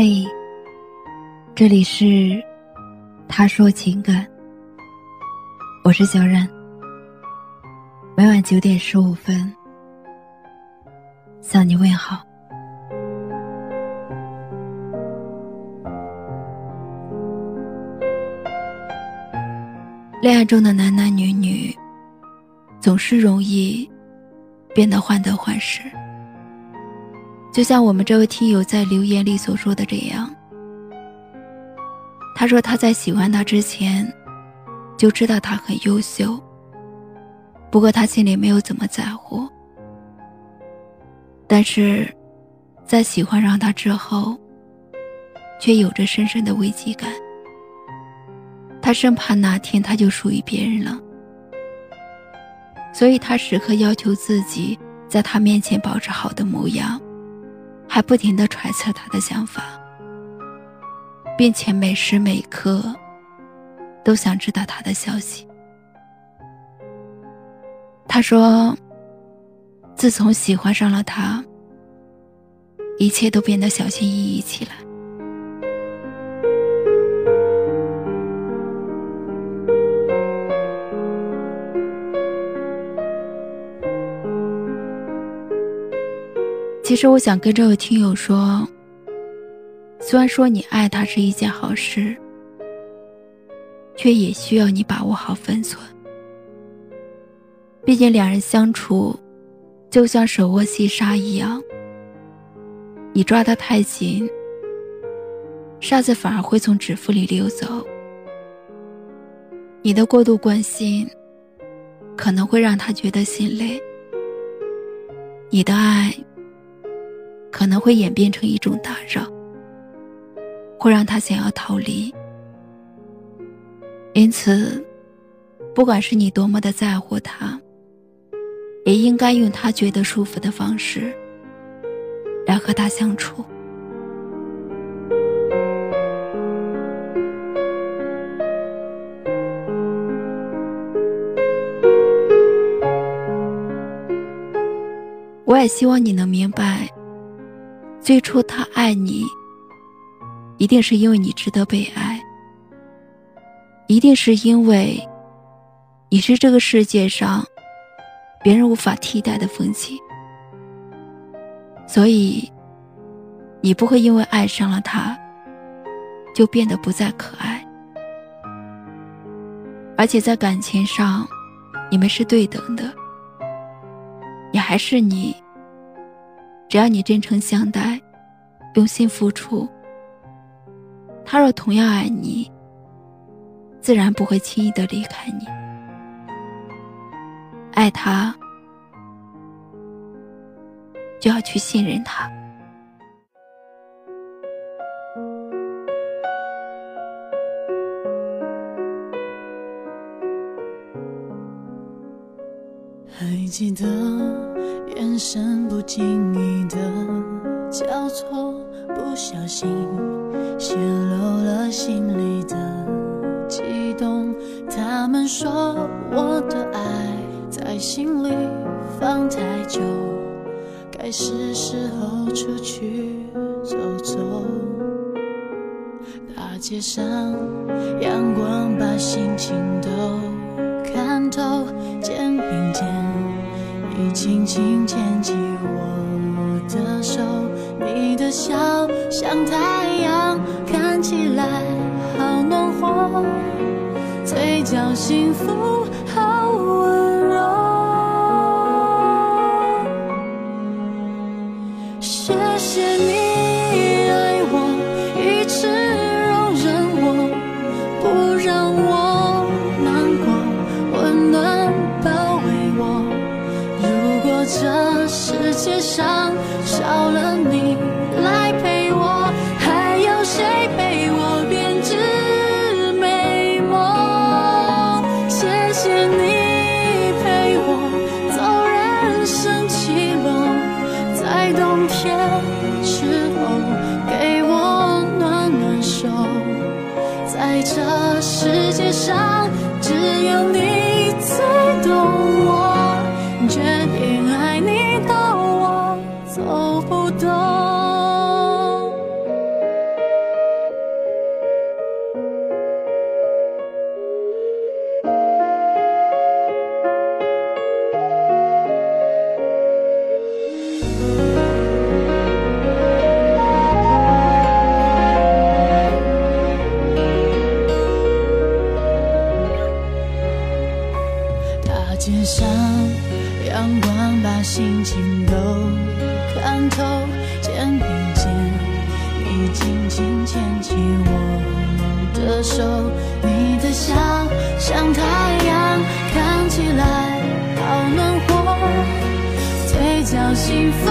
嘿，这里是他说情感，我是小冉。每晚九点十五分向你问好。恋爱中的男男女女，总是容易变得患得患失。就像我们这位听友在留言里所说的这样，他说他在喜欢他之前就知道他很优秀，不过他心里没有怎么在乎。但是，在喜欢上他之后，却有着深深的危机感。他生怕哪天他就属于别人了，所以他时刻要求自己在他面前保持好的模样。他不停的揣测他的想法，并且每时每刻都想知道他的消息。他说：“自从喜欢上了他，一切都变得小心翼翼起来。”其实我想跟这位听友说，虽然说你爱他是一件好事，却也需要你把握好分寸。毕竟两人相处，就像手握细沙一样，你抓得太紧，沙子反而会从指腹里溜走。你的过度关心，可能会让他觉得心累。你的爱。可能会演变成一种打扰，会让他想要逃离。因此，不管是你多么的在乎他，也应该用他觉得舒服的方式来和他相处。我也希望你能明白。最初他爱你，一定是因为你值得被爱，一定是因为你是这个世界上别人无法替代的风景，所以你不会因为爱上了他就变得不再可爱，而且在感情上你们是对等的，你还是你。只要你真诚相待，用心付出，他若同样爱你，自然不会轻易的离开你。爱他，就要去信任他。还记得眼神不经意的交错，不小心泄露了心里的悸动。他们说我的爱在心里放太久，该是时候出去走走。大街上阳光把心情都看透，肩并肩。你轻轻牵起，你的笑像太阳，看起来好暖和，嘴角幸福这世界上只有你最懂我。决定爱你到我走不动。阳光把心情都看透，肩并肩，你紧紧牵起我的手，你的笑像太阳，看起来好暖和，嘴角幸福